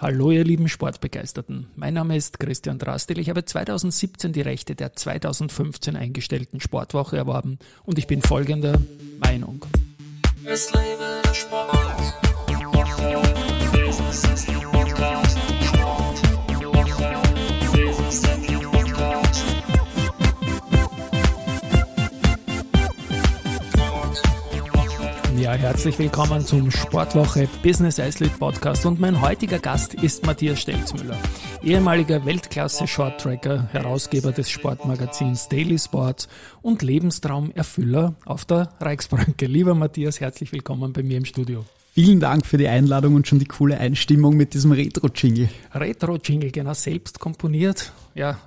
Hallo ihr lieben Sportbegeisterten. Mein Name ist Christian Drastil. Ich habe 2017 die Rechte der 2015 eingestellten Sportwoche erworben und ich bin folgender Meinung. Es lebe der Sport. Ja, herzlich willkommen zum Sportwoche Business Athlete Podcast und mein heutiger Gast ist Matthias Stelzmüller, ehemaliger Weltklasse Shorttracker, Herausgeber des Sportmagazins Daily Sports und Lebenstraumerfüller auf der Reichsbrücke. Lieber Matthias, herzlich willkommen bei mir im Studio. Vielen Dank für die Einladung und schon die coole Einstimmung mit diesem Retro-Jingle. Retro-Jingle, genau, selbst komponiert. Ja,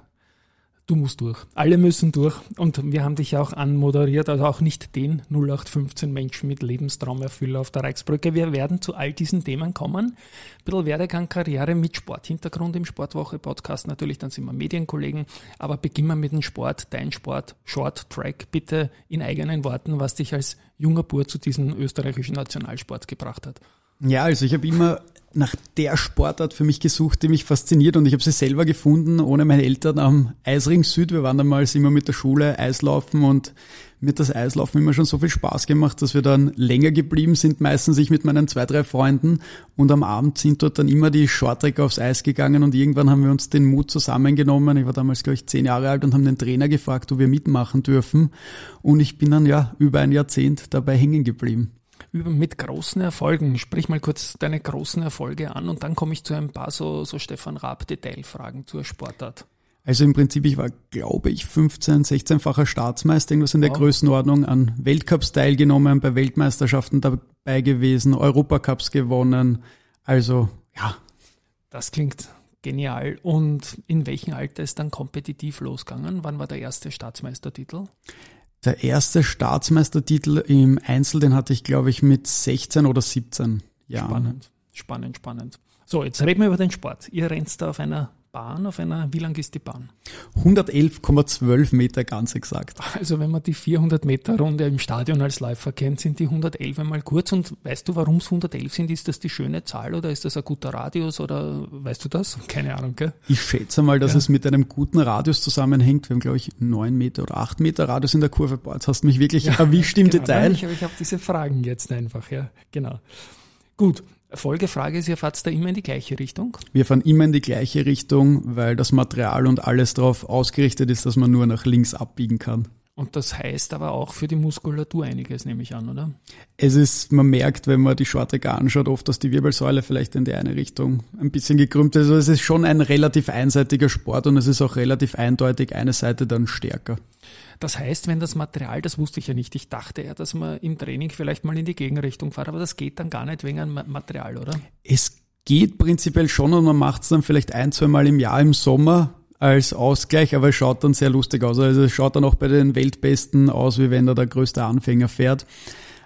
Du musst durch. Alle müssen durch. Und wir haben dich auch anmoderiert, also auch nicht den 0815 Menschen mit Lebenstraumerfüller auf der Reichsbrücke. Wir werden zu all diesen Themen kommen. Ein bisschen Werdegang, Karriere mit Sporthintergrund im Sportwoche-Podcast. Natürlich, dann sind wir Medienkollegen. Aber beginnen wir mit dem Sport, dein Sport, Short Track. Bitte in eigenen Worten, was dich als junger Bur zu diesem österreichischen Nationalsport gebracht hat. Ja, also ich habe immer nach der Sportart für mich gesucht, die mich fasziniert und ich habe sie selber gefunden, ohne meine Eltern am Eisring Süd. Wir waren damals immer mit der Schule Eislaufen und mir hat das Eislaufen immer schon so viel Spaß gemacht, dass wir dann länger geblieben sind, meistens ich mit meinen zwei, drei Freunden und am Abend sind dort dann immer die Shorttracker aufs Eis gegangen und irgendwann haben wir uns den Mut zusammengenommen. Ich war damals, glaube ich, zehn Jahre alt und haben den Trainer gefragt, ob wir mitmachen dürfen und ich bin dann ja über ein Jahrzehnt dabei hängen geblieben über, mit großen Erfolgen. Sprich mal kurz deine großen Erfolge an und dann komme ich zu ein paar so, so Stefan Raab Detailfragen zur Sportart. Also im Prinzip, ich war, glaube ich, 15, 16-facher Staatsmeister, irgendwas in der wow. Größenordnung, an Weltcups teilgenommen, bei Weltmeisterschaften dabei gewesen, Europacups gewonnen. Also, ja. Das klingt genial. Und in welchem Alter ist dann kompetitiv losgegangen? Wann war der erste Staatsmeistertitel? Der erste Staatsmeistertitel im Einzel, den hatte ich, glaube ich, mit 16 oder 17 Jahren. Spannend, spannend, spannend. So, jetzt reden wir über den Sport. Ihr rennt da auf einer Bahn auf einer, wie lang ist die Bahn? 111,12 Meter ganz exakt. Also wenn man die 400 Meter Runde im Stadion als Läufer kennt, sind die 111 einmal kurz. Und weißt du, warum es 111 sind? Ist das die schöne Zahl oder ist das ein guter Radius oder weißt du das? Keine Ahnung, gell? Ich schätze mal, dass ja. es mit einem guten Radius zusammenhängt. Wir haben, glaube ich, 9 Meter oder 8 Meter Radius in der Kurve. Boah, jetzt hast du mich wirklich ja, erwischt im genau. Detail. ich, ich habe diese Fragen jetzt einfach, ja, genau. Gut, Folgefrage ist, ihr fahrt da immer in die gleiche Richtung? Wir fahren immer in die gleiche Richtung, weil das Material und alles darauf ausgerichtet ist, dass man nur nach links abbiegen kann. Und das heißt aber auch für die Muskulatur einiges, nehme ich an, oder? Es ist, man merkt, wenn man die Shorttracker anschaut, oft, dass die Wirbelsäule vielleicht in die eine Richtung ein bisschen gekrümmt ist. Also es ist schon ein relativ einseitiger Sport und es ist auch relativ eindeutig eine Seite dann stärker. Das heißt, wenn das Material, das wusste ich ja nicht, ich dachte ja, dass man im Training vielleicht mal in die Gegenrichtung fährt, aber das geht dann gar nicht wegen einem Material, oder? Es geht prinzipiell schon und man macht es dann vielleicht ein, zwei Mal im Jahr im Sommer als Ausgleich, aber es schaut dann sehr lustig aus. Also es schaut dann auch bei den Weltbesten aus, wie wenn da der größte Anfänger fährt.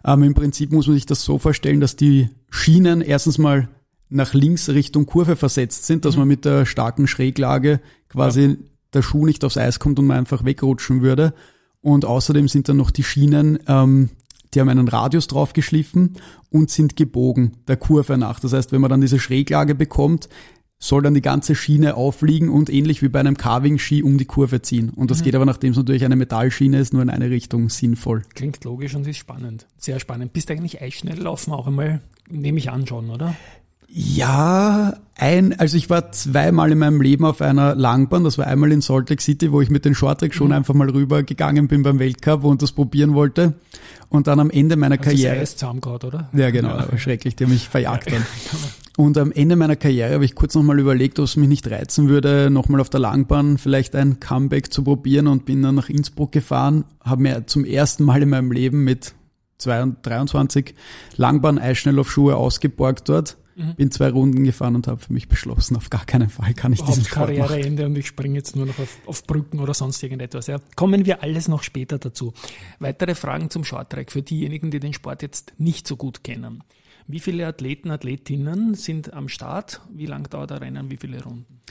Ähm, Im Prinzip muss man sich das so vorstellen, dass die Schienen erstens mal nach links Richtung Kurve versetzt sind, dass mhm. man mit der starken Schräglage quasi ja der Schuh nicht aufs Eis kommt und man einfach wegrutschen würde. Und außerdem sind dann noch die Schienen, ähm, die haben einen Radius draufgeschliffen und sind gebogen der Kurve nach. Das heißt, wenn man dann diese Schräglage bekommt, soll dann die ganze Schiene aufliegen und ähnlich wie bei einem Carving-Ski um die Kurve ziehen. Und das mhm. geht aber, nachdem es natürlich eine Metallschiene ist, nur in eine Richtung sinnvoll. Klingt logisch und ist spannend. Sehr spannend. Bist du eigentlich Eisschnell laufen auch einmal, nehme ich an schon, oder? Ja, ein, also ich war zweimal in meinem Leben auf einer Langbahn. Das war einmal in Salt Lake City, wo ich mit den Shorttrack schon mhm. einfach mal rüber gegangen bin beim Weltcup und das probieren wollte. Und dann am Ende meiner also Karriere. Das zusammengehauen, oder? Ja, genau, ja. schrecklich, die haben mich verjagt dann. Und am Ende meiner Karriere habe ich kurz nochmal überlegt, ob es mich nicht reizen würde, nochmal auf der Langbahn vielleicht ein Comeback zu probieren und bin dann nach Innsbruck gefahren, habe mir zum ersten Mal in meinem Leben mit 23 Langbahn-Eisschnelllaufschuhe ausgeborgt dort Mhm. Bin zwei Runden gefahren und habe für mich beschlossen, auf gar keinen Fall kann ich diesen Sport Karriereende und ich springe jetzt nur noch auf, auf, Brücken oder sonst irgendetwas. Ja. Kommen wir alles noch später dazu. Weitere Fragen zum Shorttrack für diejenigen, die den Sport jetzt nicht so gut kennen. Wie viele Athleten, Athletinnen sind am Start? Wie lang dauert der Rennen? Wie viele Runden?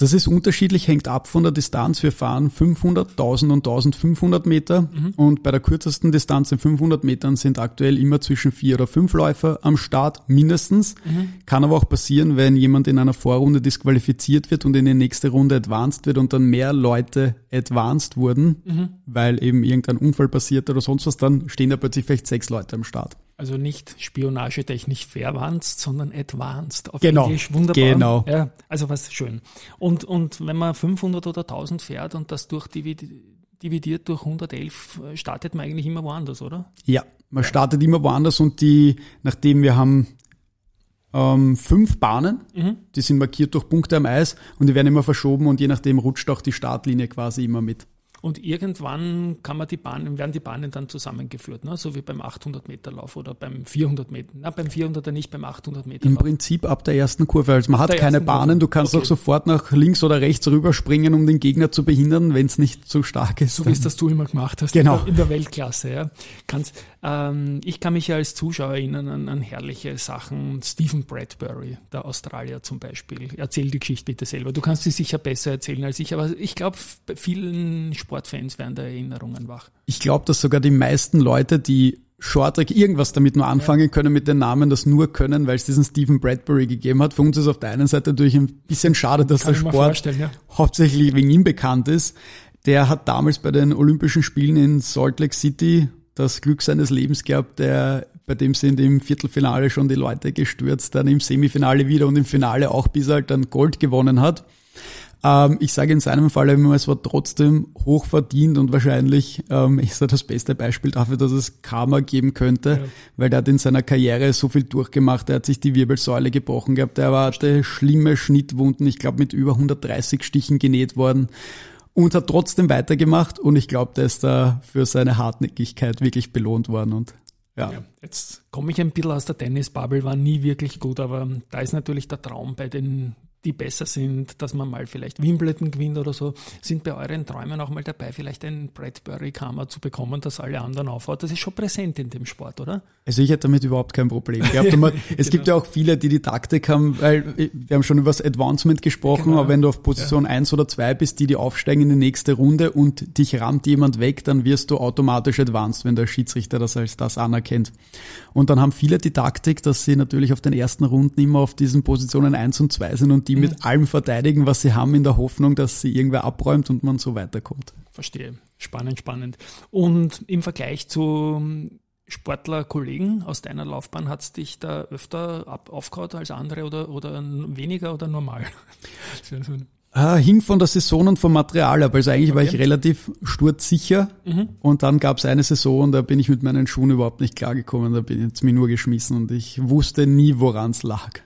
Das ist unterschiedlich, hängt ab von der Distanz. Wir fahren 500, 1000 und 1500 Meter mhm. und bei der kürzesten Distanz in 500 Metern sind aktuell immer zwischen vier oder fünf Läufer am Start, mindestens. Mhm. Kann aber auch passieren, wenn jemand in einer Vorrunde disqualifiziert wird und in die nächste Runde advanced wird und dann mehr Leute advanced wurden, mhm. weil eben irgendein Unfall passiert oder sonst was, dann stehen da plötzlich vielleicht sechs Leute am Start. Also nicht spionagetechnisch verwandt, sondern advanced. Auf genau. Englisch wunderbar. Genau. Ja, also was schön. Und, und wenn man 500 oder 1000 fährt und das durch dividiert durch 111, startet man eigentlich immer woanders, oder? Ja, man startet immer woanders und die, nachdem wir haben ähm, fünf Bahnen, mhm. die sind markiert durch Punkte am Eis und die werden immer verschoben und je nachdem rutscht auch die Startlinie quasi immer mit. Und irgendwann kann man die Bahnen, werden die Bahnen dann zusammengeführt, ne? so wie beim 800 Meter Lauf oder beim 400 Meter. Na, beim 400er nicht, beim 800 Meter Im Prinzip ab der ersten Kurve. Also man hat keine Bahnen, du kannst okay. auch sofort nach links oder rechts rüberspringen, um den Gegner zu behindern, wenn es nicht zu stark ist. So wie es das du immer gemacht hast genau. in, der, Weltklasse. Ja. Kannst, ähm, ich kann mich ja als Zuschauer erinnern an, an herrliche Sachen. Stephen Bradbury, der Australier zum Beispiel. Erzähl die Geschichte bitte selber. Du kannst sie sicher besser erzählen als ich, aber ich glaube, bei vielen Sportfans werden da Erinnerungen wach. Ich glaube, dass sogar die meisten Leute, die Shorttrack irgendwas damit nur anfangen können mit den Namen, das nur können, weil es diesen Stephen Bradbury gegeben hat. Für uns ist auf der einen Seite natürlich ein bisschen schade, dass Kann der Sport ja. hauptsächlich wegen ihm bekannt ist. Der hat damals bei den Olympischen Spielen in Salt Lake City das Glück seines Lebens gehabt, der, bei dem sind im Viertelfinale schon die Leute gestürzt, dann im Semifinale wieder und im Finale auch bis er halt dann Gold gewonnen hat. Ähm, ich sage in seinem Fall immer, es war trotzdem hoch verdient und wahrscheinlich ähm, ist er das beste Beispiel dafür, dass es Karma geben könnte, ja. weil der hat in seiner Karriere so viel durchgemacht, er hat sich die Wirbelsäule gebrochen gehabt, er hatte schlimme Schnittwunden, ich glaube mit über 130 Stichen genäht worden und hat trotzdem weitergemacht und ich glaube, der ist da für seine Hartnäckigkeit wirklich belohnt worden und ja. ja. Jetzt komme ich ein bisschen aus der Tennisbubble, war nie wirklich gut, aber da ist natürlich der Traum bei den die besser sind, dass man mal vielleicht Wimbledon gewinnt oder so. Sind bei euren Träumen auch mal dabei, vielleicht ein Bradbury-Kammer zu bekommen, das alle anderen aufhaut? Das ist schon präsent in dem Sport, oder? Also ich hätte damit überhaupt kein Problem gehabt. es genau. gibt ja auch viele, die die Taktik haben, weil wir haben schon über das Advancement gesprochen, genau. aber wenn du auf Position ja. 1 oder 2 bist, die die aufsteigen in die nächste Runde und dich rammt jemand weg, dann wirst du automatisch advanced, wenn der Schiedsrichter das als das anerkennt. Und dann haben viele die Taktik, dass sie natürlich auf den ersten Runden immer auf diesen Positionen 1 und 2 sind und die mhm. mit allem verteidigen, was sie haben, in der Hoffnung, dass sie irgendwer abräumt und man so weiterkommt. Verstehe. Spannend, spannend. Und im Vergleich zu Sportlerkollegen aus deiner Laufbahn hat es dich da öfter ab, aufgehauen als andere oder, oder weniger oder normal? Ah, hing von der Saison und vom Material ab. Also eigentlich okay. war ich relativ sturzsicher. Mhm. Und dann gab es eine Saison, da bin ich mit meinen Schuhen überhaupt nicht klargekommen. Da bin ich mir nur geschmissen und ich wusste nie, woran es lag.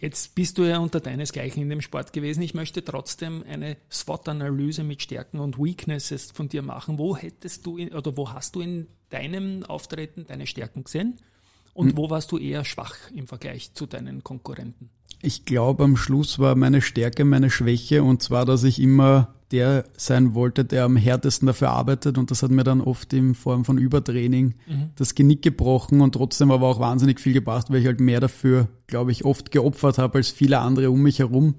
Jetzt bist du ja unter deinesgleichen in dem Sport gewesen. Ich möchte trotzdem eine SWOT-Analyse mit Stärken und Weaknesses von dir machen. Wo hättest du in, oder wo hast du in deinem Auftreten deine Stärken gesehen? Und hm. wo warst du eher schwach im Vergleich zu deinen Konkurrenten? Ich glaube, am Schluss war meine Stärke meine Schwäche und zwar, dass ich immer der sein wollte, der am härtesten dafür arbeitet und das hat mir dann oft in Form von Übertraining mhm. das Genick gebrochen und trotzdem aber auch wahnsinnig viel gebracht, weil ich halt mehr dafür, glaube ich, oft geopfert habe als viele andere um mich herum.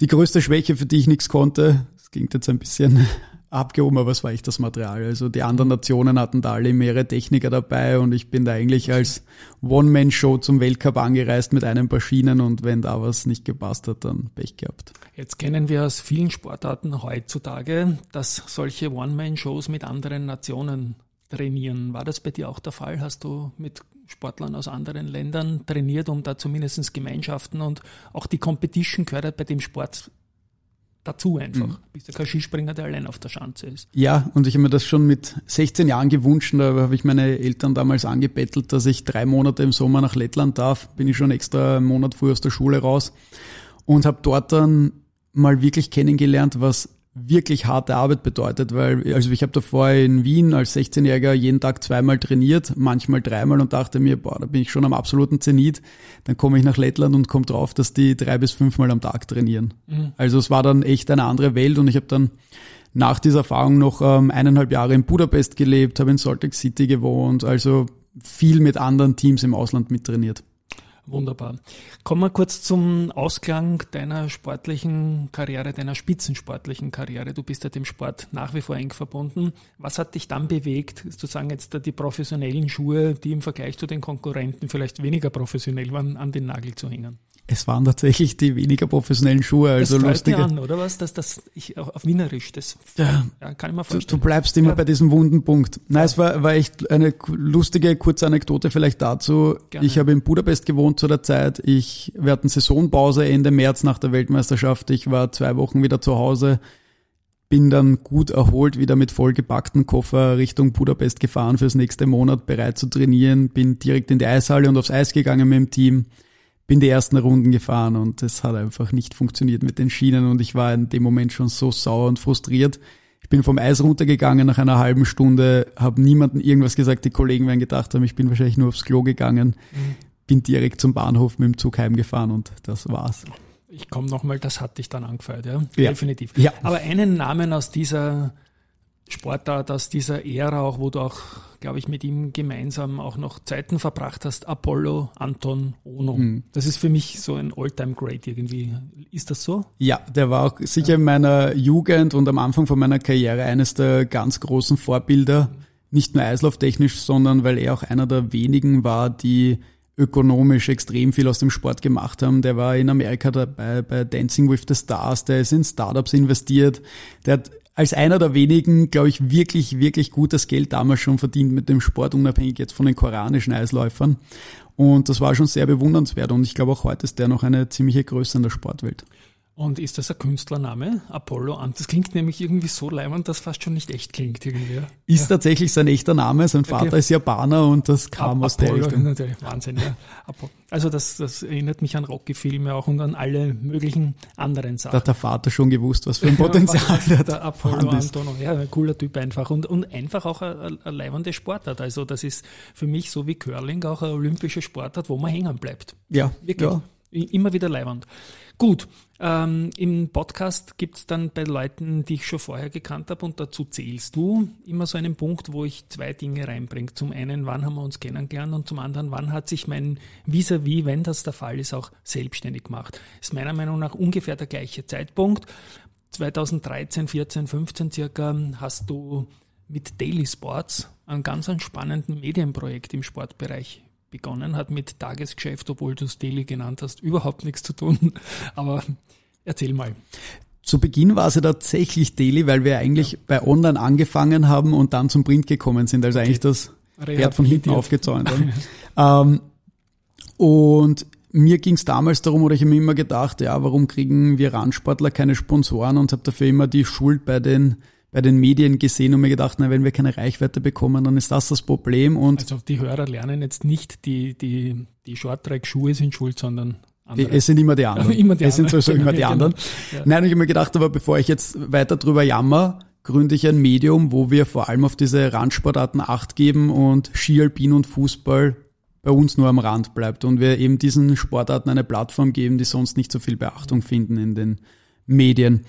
Die größte Schwäche, für die ich nichts konnte, das klingt jetzt ein bisschen abgehoben, aber es war echt das Material. Also die anderen Nationen hatten da alle mehrere Techniker dabei und ich bin da eigentlich als One-Man-Show zum Weltcup angereist mit einem paar Schienen und wenn da was nicht gepasst hat, dann Pech gehabt. Jetzt kennen wir aus vielen Sportarten heutzutage, dass solche One-Man-Shows mit anderen Nationen trainieren. War das bei dir auch der Fall? Hast du mit Sportlern aus anderen Ländern trainiert, um da zumindest Gemeinschaften und auch die Competition gehört bei dem Sport dazu einfach. Mhm. Bist du kein Skispringer, der allein auf der Schanze ist. Ja, und ich habe mir das schon mit 16 Jahren gewünscht. Da habe ich meine Eltern damals angebettelt, dass ich drei Monate im Sommer nach Lettland darf. Bin ich schon extra einen Monat früh aus der Schule raus und habe dort dann mal wirklich kennengelernt, was wirklich harte Arbeit bedeutet, weil also ich habe davor in Wien als 16-Jähriger jeden Tag zweimal trainiert, manchmal dreimal und dachte mir, boah, da bin ich schon am absoluten Zenit. Dann komme ich nach Lettland und komme drauf, dass die drei bis fünfmal am Tag trainieren. Mhm. Also es war dann echt eine andere Welt und ich habe dann nach dieser Erfahrung noch ähm, eineinhalb Jahre in Budapest gelebt, habe in Salt Lake City gewohnt, also viel mit anderen Teams im Ausland mittrainiert. Wunderbar. Kommen wir kurz zum Ausklang deiner sportlichen Karriere, deiner spitzensportlichen Karriere. Du bist ja dem Sport nach wie vor eng verbunden. Was hat dich dann bewegt, zu sagen, jetzt die professionellen Schuhe, die im Vergleich zu den Konkurrenten vielleicht weniger professionell waren, an den Nagel zu hängen? Es waren tatsächlich die weniger professionellen Schuhe. Also das lustige. an, oder was? Das, das, ich, auf Wienerisch, das ja, ja, kann ich mir vorstellen. Du, du bleibst immer ja. bei diesem wunden Punkt. Nein, es war, war echt eine lustige, kurze Anekdote vielleicht dazu. Gerne. Ich habe in Budapest gewohnt zu der Zeit. Ich, wir hatten Saisonpause Ende März nach der Weltmeisterschaft. Ich war zwei Wochen wieder zu Hause. Bin dann gut erholt wieder mit vollgepackten Koffer Richtung Budapest gefahren fürs nächste Monat, bereit zu trainieren. Bin direkt in die Eishalle und aufs Eis gegangen mit dem Team bin die ersten Runden gefahren und es hat einfach nicht funktioniert mit den Schienen und ich war in dem Moment schon so sauer und frustriert. Ich bin vom Eis runtergegangen nach einer halben Stunde, habe niemanden irgendwas gesagt, die Kollegen werden gedacht haben, ich bin wahrscheinlich nur aufs Klo gegangen, mhm. bin direkt zum Bahnhof mit dem Zug heimgefahren und das war's. Ich komme nochmal, das hat dich dann angefeuert, ja? ja. Definitiv. Ja. Aber einen Namen aus dieser Sportart aus dieser Ära, auch wo du auch, glaube ich, mit ihm gemeinsam auch noch Zeiten verbracht hast, Apollo Anton Ono. Mhm. Das ist für mich so ein Alltime great irgendwie. Ist das so? Ja, der war auch sicher in meiner Jugend und am Anfang von meiner Karriere eines der ganz großen Vorbilder. Nicht nur eislauftechnisch, sondern weil er auch einer der wenigen war, die ökonomisch extrem viel aus dem Sport gemacht haben. Der war in Amerika dabei bei Dancing with the Stars, der ist in Startups investiert, der hat als einer der wenigen, glaube ich, wirklich, wirklich gutes Geld damals schon verdient mit dem Sport, unabhängig jetzt von den koreanischen Eisläufern. Und das war schon sehr bewundernswert und ich glaube auch heute ist der noch eine ziemliche Größe in der Sportwelt. Und ist das ein Künstlername? Apollo Ant? Das klingt nämlich irgendwie so leimend, dass fast schon nicht echt klingt irgendwie. Ist ja. tatsächlich sein echter Name. Sein Vater okay. ist Japaner und das kam Ap aus Apollo, der Richtung. Natürlich, Wahnsinn, ja. Also das, das erinnert mich an Rocky-Filme auch und an alle möglichen anderen Sachen. Da hat der Vater schon gewusst, was für ein Potenzial der, der Apollo Antonio. Ja, ein cooler Typ einfach. Und, und einfach auch ein, ein leibende Sportart. Also das ist für mich so wie Curling auch eine olympische Sportart, wo man hängen bleibt. Ja, wirklich. Ja. Immer wieder leibend. Gut, ähm, im Podcast gibt es dann bei Leuten, die ich schon vorher gekannt habe, und dazu zählst du immer so einen Punkt, wo ich zwei Dinge reinbringe. Zum einen, wann haben wir uns kennengelernt und zum anderen, wann hat sich mein Vis-à-vis, -vis, wenn das der Fall ist, auch selbstständig gemacht. Ist meiner Meinung nach ungefähr der gleiche Zeitpunkt. 2013, 14, 15 circa hast du mit Daily Sports einen ganz spannenden Medienprojekt im Sportbereich begonnen hat mit Tagesgeschäft, obwohl du es Daily genannt hast, überhaupt nichts zu tun. Aber erzähl mal. Zu Beginn war es ja tatsächlich Daily, weil wir eigentlich ja. bei Online angefangen haben und dann zum Print gekommen sind. Also eigentlich das Pferd von hinten aufgezäunt haben. ähm, und mir ging es damals darum, oder ich habe mir immer gedacht, ja, warum kriegen wir Randsportler keine Sponsoren und habe dafür immer die Schuld bei den bei den Medien gesehen und mir gedacht, na, wenn wir keine Reichweite bekommen, dann ist das das Problem. Und also die Hörer lernen jetzt nicht, die, die, die Shorttrack-Schuhe sind schuld, sondern andere. Es sind immer die anderen. immer die es sind sowieso immer die anderen. Ja. Nein, ich habe mir gedacht, aber bevor ich jetzt weiter drüber jammer, gründe ich ein Medium, wo wir vor allem auf diese Randsportarten Acht geben und Ski, Alpin und Fußball bei uns nur am Rand bleibt und wir eben diesen Sportarten eine Plattform geben, die sonst nicht so viel Beachtung finden in den Medien.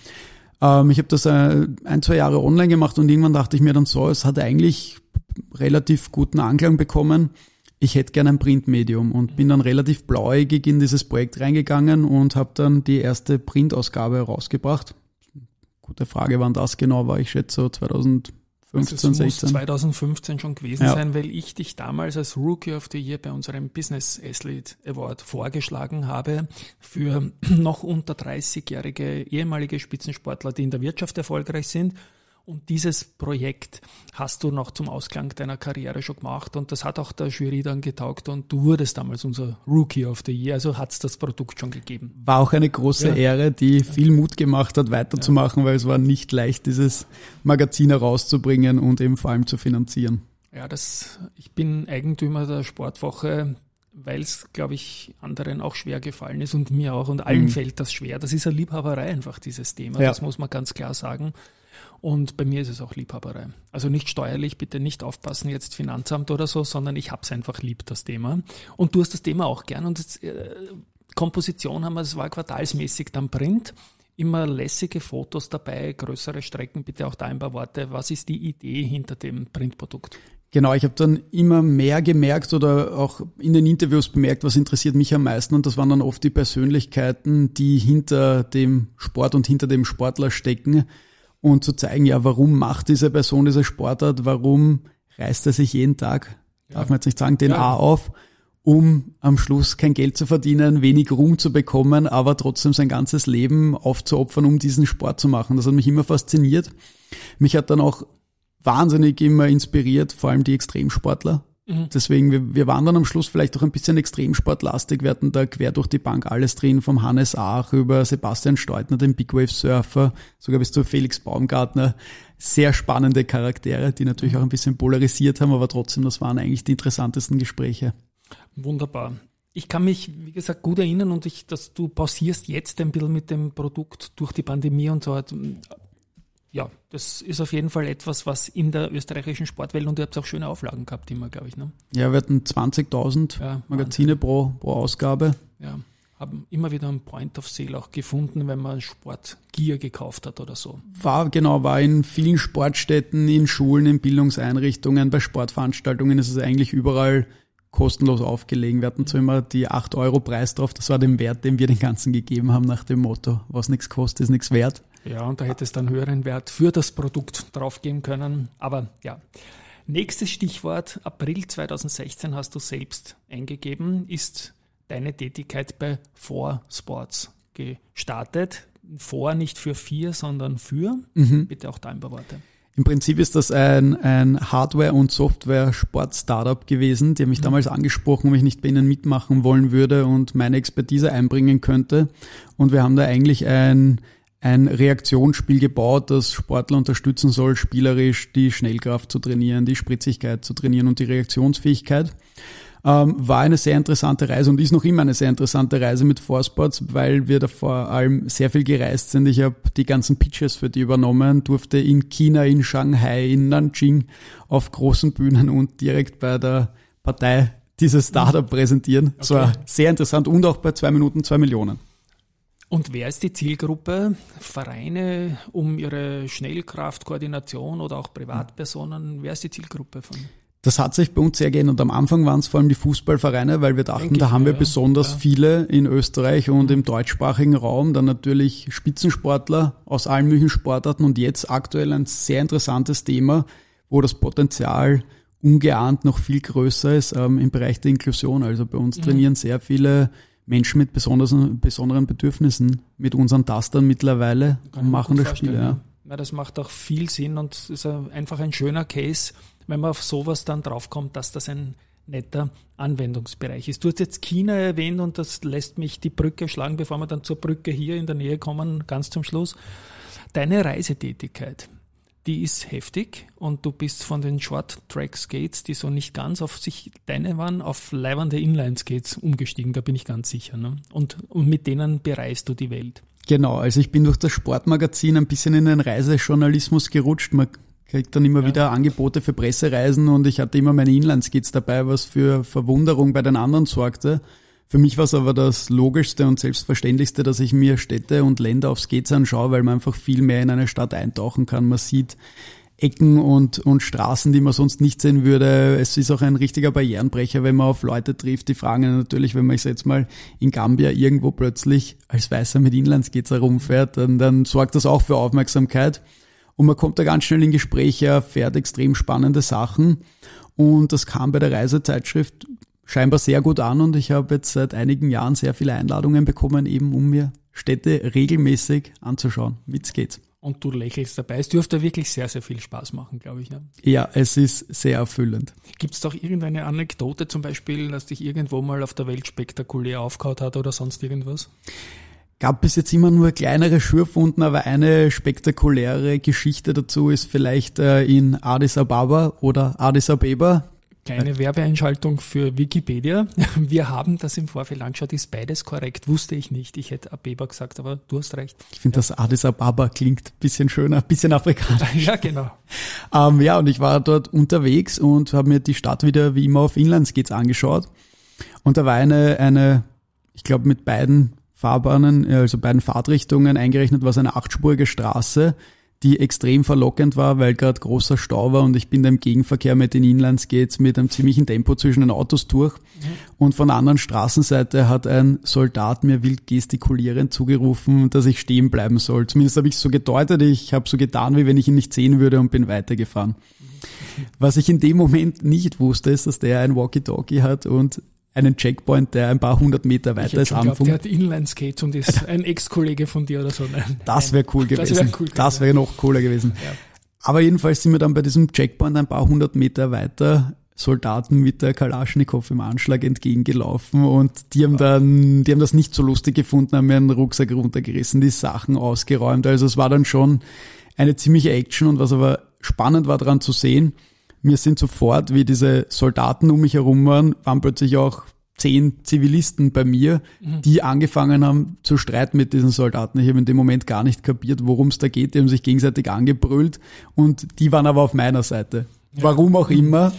Ähm, ich habe das äh, ein, zwei Jahre online gemacht und irgendwann dachte ich mir dann so, es hat eigentlich relativ guten Anklang bekommen. Ich hätte gerne ein Printmedium und bin dann relativ blauäugig in dieses Projekt reingegangen und habe dann die erste Printausgabe rausgebracht. Gute Frage, wann das genau war. Ich schätze so 2000 15, also es 16. muss 2015 schon gewesen ja. sein, weil ich dich damals als Rookie of the Year bei unserem Business Athlete Award vorgeschlagen habe für noch unter 30-jährige ehemalige Spitzensportler, die in der Wirtschaft erfolgreich sind und dieses Projekt hast du noch zum Ausklang deiner Karriere schon gemacht und das hat auch der Jury dann getaugt und du wurdest damals unser Rookie of the Year, also hat es das Produkt schon gegeben. War auch eine große ja. Ehre, die viel Mut gemacht hat, weiterzumachen, ja. weil es war nicht leicht, dieses Magazin herauszubringen und eben vor allem zu finanzieren. Ja, das, ich bin Eigentümer der Sportwoche weil es, glaube ich, anderen auch schwer gefallen ist und mir auch und allen mhm. fällt das schwer. Das ist eine Liebhaberei einfach, dieses Thema. Ja. Das muss man ganz klar sagen. Und bei mir ist es auch Liebhaberei. Also nicht steuerlich, bitte nicht aufpassen, jetzt Finanzamt oder so, sondern ich habe es einfach lieb, das Thema. Und du hast das Thema auch gern. Und jetzt, äh, Komposition haben wir, es war quartalsmäßig dann Print. Immer lässige Fotos dabei, größere Strecken, bitte auch da ein paar Worte. Was ist die Idee hinter dem Printprodukt? Genau, ich habe dann immer mehr gemerkt oder auch in den Interviews bemerkt, was interessiert mich am meisten. Und das waren dann oft die Persönlichkeiten, die hinter dem Sport und hinter dem Sportler stecken. Und zu zeigen, ja, warum macht diese Person diese Sportart, warum reißt er sich jeden Tag, ja. darf man jetzt nicht sagen, den ja. A auf, um am Schluss kein Geld zu verdienen, wenig Ruhm zu bekommen, aber trotzdem sein ganzes Leben aufzuopfern, um diesen Sport zu machen. Das hat mich immer fasziniert. Mich hat dann auch wahnsinnig immer inspiriert, vor allem die Extremsportler. Mhm. Deswegen, wir, wir waren dann am Schluss vielleicht auch ein bisschen extremsportlastig. Wir hatten da quer durch die Bank alles drin, vom Hannes Aach über Sebastian Steutner, den Big Wave Surfer, sogar bis zu Felix Baumgartner. Sehr spannende Charaktere, die natürlich auch ein bisschen polarisiert haben, aber trotzdem, das waren eigentlich die interessantesten Gespräche. Wunderbar. Ich kann mich, wie gesagt, gut erinnern und ich, dass du pausierst jetzt ein bisschen mit dem Produkt durch die Pandemie und so ja, das ist auf jeden Fall etwas, was in der österreichischen Sportwelt und ihr habt auch schöne Auflagen gehabt immer, glaube ich. Ne? Ja, wir hatten 20.000 ja, Magazine pro, pro Ausgabe. Ja, haben immer wieder einen Point of Sale auch gefunden, wenn man Sportgear gekauft hat oder so. War, genau, war in vielen Sportstätten, in Schulen, in Bildungseinrichtungen, bei Sportveranstaltungen ist es eigentlich überall kostenlos aufgelegen. Wir hatten zwar immer die 8 Euro Preis drauf, das war der Wert, den wir den ganzen gegeben haben nach dem Motto, was nichts kostet, ist nichts wert. Ja, und da hätte es dann höheren Wert für das Produkt draufgeben können. Aber ja. Nächstes Stichwort, April 2016 hast du selbst eingegeben, ist deine Tätigkeit bei Four Sports gestartet. Four nicht für vier, sondern für. Mhm. Bitte auch da ein paar Worte. Im Prinzip ist das ein, ein Hardware- und Software-Sport-Startup gewesen. Die haben mich mhm. damals angesprochen, ob ich nicht bei ihnen mitmachen wollen würde und meine Expertise einbringen könnte. Und wir haben da eigentlich ein, ein Reaktionsspiel gebaut, das Sportler unterstützen soll, spielerisch die Schnellkraft zu trainieren, die Spritzigkeit zu trainieren und die Reaktionsfähigkeit. Ähm, war eine sehr interessante Reise und ist noch immer eine sehr interessante Reise mit Forsports, weil wir da vor allem sehr viel gereist sind. Ich habe die ganzen Pitches für die übernommen, durfte in China, in Shanghai, in Nanjing auf großen Bühnen und direkt bei der Partei dieses Startup präsentieren. Okay. Das war sehr interessant und auch bei zwei Minuten zwei Millionen. Und wer ist die Zielgruppe? Vereine um ihre Schnellkraftkoordination oder auch Privatpersonen? Wer ist die Zielgruppe von? Das hat sich bei uns sehr geändert. Am Anfang waren es vor allem die Fußballvereine, weil wir dachten, Denke da haben wir ja, besonders ja. viele in Österreich und im deutschsprachigen Raum. Dann natürlich Spitzensportler aus allen möglichen Sportarten und jetzt aktuell ein sehr interessantes Thema, wo das Potenzial ungeahnt noch viel größer ist ähm, im Bereich der Inklusion. Also bei uns mhm. trainieren sehr viele Menschen mit besonderen, besonderen Bedürfnissen mit unseren Tastern mittlerweile und machen das Spiel. Ja. ja. das macht auch viel Sinn und ist einfach ein schöner Case, wenn man auf sowas dann draufkommt, dass das ein netter Anwendungsbereich ist. Du hast jetzt China erwähnt und das lässt mich die Brücke schlagen, bevor wir dann zur Brücke hier in der Nähe kommen, ganz zum Schluss. Deine Reisetätigkeit die ist heftig und du bist von den Short Track Skates, die so nicht ganz auf sich deine waren, auf leibernde Inline Skates umgestiegen, da bin ich ganz sicher. Ne? Und, und mit denen bereist du die Welt. Genau, also ich bin durch das Sportmagazin ein bisschen in den Reisejournalismus gerutscht. Man kriegt dann immer ja. wieder Angebote für Pressereisen und ich hatte immer meine Inline-Skates dabei, was für Verwunderung bei den anderen sorgte. Für mich war es aber das Logischste und Selbstverständlichste, dass ich mir Städte und Länder auf Skates anschaue, weil man einfach viel mehr in eine Stadt eintauchen kann. Man sieht Ecken und, und Straßen, die man sonst nicht sehen würde. Es ist auch ein richtiger Barrierenbrecher, wenn man auf Leute trifft. Die fragen natürlich, wenn man jetzt mal in Gambia irgendwo plötzlich als Weißer mit Inlandsgates herumfährt, dann, dann sorgt das auch für Aufmerksamkeit. Und man kommt da ganz schnell in Gespräche, erfährt extrem spannende Sachen. Und das kam bei der Reisezeitschrift scheinbar sehr gut an und ich habe jetzt seit einigen Jahren sehr viele Einladungen bekommen, eben um mir Städte regelmäßig anzuschauen mit Skates. Und du lächelst dabei. Es dürfte wirklich sehr, sehr viel Spaß machen, glaube ich. Ne? Ja, es ist sehr erfüllend. Gibt es doch irgendeine Anekdote zum Beispiel, dass dich irgendwo mal auf der Welt spektakulär aufgehaut hat oder sonst irgendwas? Gab bis jetzt immer nur kleinere Schürfwunden, aber eine spektakuläre Geschichte dazu ist vielleicht äh, in Addis Ababa oder Addis Abeba. Kleine Werbeeinschaltung für Wikipedia. Wir haben das im Vorfeld angeschaut, ist beides korrekt, wusste ich nicht. Ich hätte Abeba gesagt, aber du hast recht. Ich finde, ja. das Addis Ababa klingt bisschen schöner, bisschen afrikanisch. Ja, genau. Ähm, ja, und ich war dort unterwegs und habe mir die Stadt wieder wie immer auf Inlandsgates angeschaut. Und da war eine, eine ich glaube, mit beiden Fahrbahnen, also beiden Fahrtrichtungen eingerechnet, war es eine achtspurige Straße, die extrem verlockend war, weil gerade großer Stau war und ich bin da im Gegenverkehr mit den Inlandsgates mit einem ziemlichen Tempo zwischen den Autos durch. Mhm. Und von der anderen Straßenseite hat ein Soldat mir wild gestikulierend zugerufen, dass ich stehen bleiben soll. Zumindest habe ich so gedeutet, ich habe so getan, wie wenn ich ihn nicht sehen würde und bin weitergefahren. Mhm. Was ich in dem Moment nicht wusste, ist, dass der ein Walkie-Talkie hat und einen Checkpoint, der ein paar hundert Meter weiter ist. Glaub, der hat Inline-Skates und ist ein Ex-Kollege von dir oder so. Nein, das wäre cool gewesen. Das wäre cool das wär noch cooler gewesen. Ja. Aber jedenfalls sind wir dann bei diesem Checkpoint ein paar hundert Meter weiter Soldaten mit der Kalaschnikow im Anschlag entgegengelaufen und die haben dann, die haben das nicht so lustig gefunden, haben mir einen Rucksack runtergerissen, die Sachen ausgeräumt. Also es war dann schon eine ziemliche Action und was aber spannend war daran zu sehen, mir sind sofort, wie diese Soldaten um mich herum waren, waren plötzlich auch zehn Zivilisten bei mir, mhm. die angefangen haben zu streiten mit diesen Soldaten. Ich habe in dem Moment gar nicht kapiert, worum es da geht. Die haben sich gegenseitig angebrüllt und die waren aber auf meiner Seite. Ja. Warum auch immer.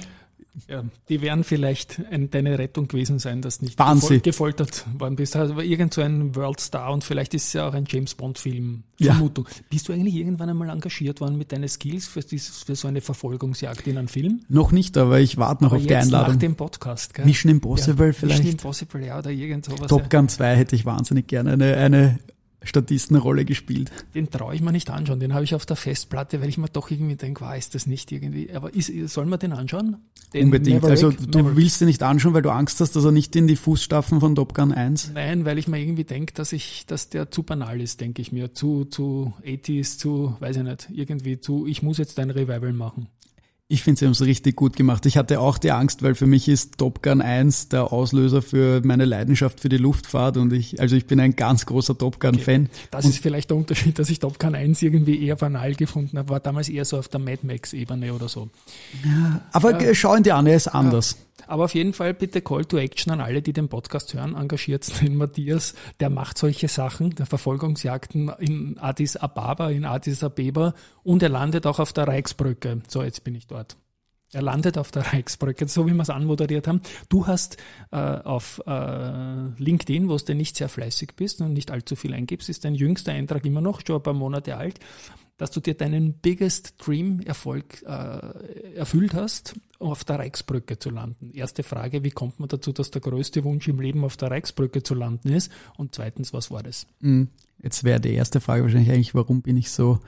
Ja, die wären vielleicht ein, deine Rettung gewesen sein, dass nicht gefol gefoltert worden bist. Also irgend so ein Worldstar und vielleicht ist es ja auch ein James Bond Film. Vermutung. Ja. Bist du eigentlich irgendwann einmal engagiert worden mit deinen Skills für, dieses, für so eine Verfolgungsjagd in einem Film? Noch nicht, aber ich warte noch aber auf die Einladung. Nach dem Podcast, gell? Mission Impossible ja, vielleicht. Mission Impossible, ja, oder irgend sowas. Top Gun 2 hätte ich wahnsinnig gerne eine, eine Statistenrolle gespielt. Den traue ich mir nicht anschauen. Den habe ich auf der Festplatte, weil ich mir doch irgendwie denke, war ist das nicht irgendwie. Aber ist, soll man den anschauen? Den Unbedingt. Maverick, also du Maverick. willst den nicht anschauen, weil du Angst hast, dass er nicht in die Fußstapfen von Top Gun 1? Nein, weil ich mir irgendwie denke, dass ich, dass der zu banal ist, denke ich mir. Zu, zu 80s, zu, weiß ich nicht, irgendwie zu, ich muss jetzt ein Revival machen. Ich finde, sie haben es richtig gut gemacht. Ich hatte auch die Angst, weil für mich ist Top Gun 1 der Auslöser für meine Leidenschaft für die Luftfahrt und ich, also ich bin ein ganz großer Top Gun-Fan. Okay. Das und ist vielleicht der Unterschied, dass ich Top Gun 1 irgendwie eher banal gefunden habe, war damals eher so auf der Mad Max-Ebene oder so. Ja, aber ja. schau ihn dir an, er ist anders. Ja. Aber auf jeden Fall bitte Call to Action an alle, die den Podcast hören. Engagiert den Matthias. Der macht solche Sachen, der Verfolgungsjagden in Addis Ababa, in Addis Abeba und er landet auch auf der Reichsbrücke. So, jetzt bin ich dort. Er landet auf der Reichsbrücke, so wie wir es anmoderiert haben. Du hast äh, auf äh, LinkedIn, wo du nicht sehr fleißig bist und nicht allzu viel eingibst, ist dein jüngster Eintrag immer noch, schon ein paar Monate alt, dass du dir deinen Biggest Dream Erfolg äh, erfüllt hast, auf der Reichsbrücke zu landen. Erste Frage, wie kommt man dazu, dass der größte Wunsch im Leben auf der Reichsbrücke zu landen ist? Und zweitens, was war das? Hm, jetzt wäre die erste Frage wahrscheinlich eigentlich, warum bin ich so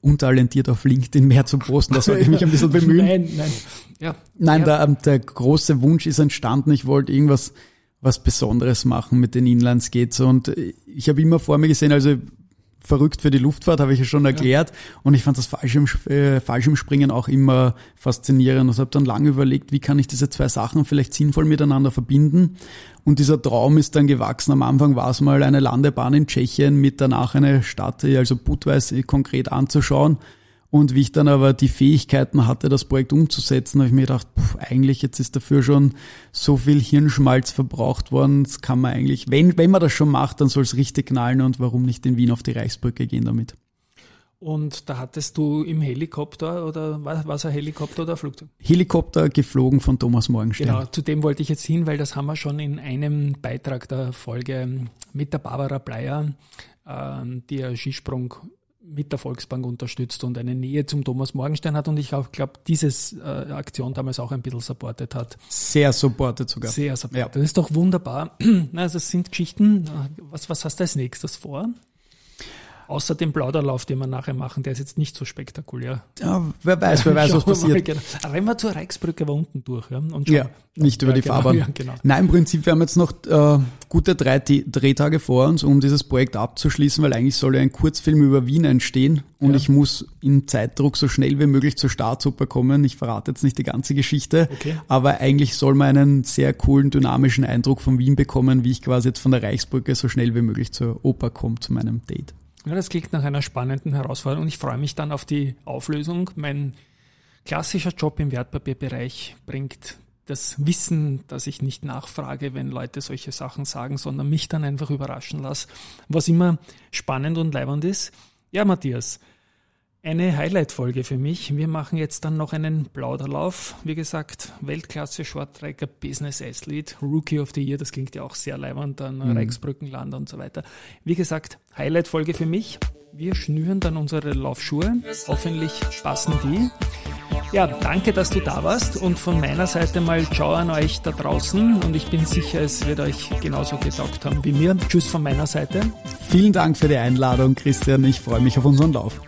untalentiert auf LinkedIn mehr zu posten? Da sollte ich mich ein bisschen bemühen. Nein, nein. Ja, nein, ja. Der, der große Wunsch ist entstanden. Ich wollte irgendwas was Besonderes machen mit den Inlandsgates und ich habe immer vor mir gesehen, also verrückt für die Luftfahrt, habe ich ja schon erklärt. Ja. Und ich fand das Fallschirm, äh, Fallschirmspringen auch immer faszinierend und habe dann lange überlegt, wie kann ich diese zwei Sachen vielleicht sinnvoll miteinander verbinden. Und dieser Traum ist dann gewachsen. Am Anfang war es mal eine Landebahn in Tschechien mit danach eine Stadt, also Budweis konkret anzuschauen. Und wie ich dann aber die Fähigkeiten hatte, das Projekt umzusetzen, habe ich mir gedacht, pff, eigentlich jetzt ist dafür schon so viel Hirnschmalz verbraucht worden. Das kann man eigentlich, wenn, wenn man das schon macht, dann soll es richtig knallen und warum nicht in Wien auf die Reichsbrücke gehen damit. Und da hattest du im Helikopter oder war es ein Helikopter oder ein Flugzeug? Helikopter geflogen von Thomas Morgenstern. Genau, zu dem wollte ich jetzt hin, weil das haben wir schon in einem Beitrag der Folge mit der Barbara Bleier, äh, die ja Skisprung mit der Volksbank unterstützt und eine Nähe zum Thomas Morgenstern hat und ich auch glaube, diese äh, Aktion damals auch ein bisschen supportet hat. Sehr supportet sogar. Sehr supportet. Ja. Das ist doch wunderbar. Also es sind Geschichten. Was, was hast du als nächstes vor? Außer dem Plauderlauf, den wir nachher machen, der ist jetzt nicht so spektakulär. Ja, wer weiß, wer weiß, was passiert. Genau. Aber wenn wir zur Reichsbrücke war unten durch. Ja, und schon, ja nicht über ja, die genau, Fahrbahn. Ja, genau. Nein, im Prinzip, wir haben jetzt noch äh, gute drei Drehtage vor uns, um dieses Projekt abzuschließen, weil eigentlich soll ja ein Kurzfilm über Wien entstehen und ja. ich muss in Zeitdruck so schnell wie möglich zur Staatsoper kommen. Ich verrate jetzt nicht die ganze Geschichte, okay. aber eigentlich soll man einen sehr coolen, dynamischen Eindruck von Wien bekommen, wie ich quasi jetzt von der Reichsbrücke so schnell wie möglich zur Oper komme, zu meinem Date. Ja, das klingt nach einer spannenden Herausforderung und ich freue mich dann auf die Auflösung. Mein klassischer Job im Wertpapierbereich bringt das Wissen, dass ich nicht nachfrage, wenn Leute solche Sachen sagen, sondern mich dann einfach überraschen lasse, was immer spannend und leibend ist. Ja, Matthias, eine Highlight-Folge für mich. Wir machen jetzt dann noch einen Plauderlauf. Wie gesagt, Weltklasse Shorttracker, Business Athlete, Rookie of the Year, das klingt ja auch sehr leibend, dann mhm. Reichsbrückenland und so weiter. Wie gesagt, Highlight-Folge für mich. Wir schnüren dann unsere Laufschuhe. Hoffentlich passen die. Ja, danke, dass du da warst und von meiner Seite mal ciao an euch da draußen und ich bin sicher, es wird euch genauso getaugt haben wie mir. Tschüss von meiner Seite. Vielen Dank für die Einladung, Christian. Ich freue mich auf unseren Lauf.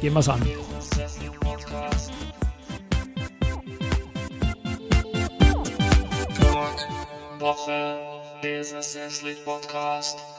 Gehen wir's an. Woche, dieser Podcast.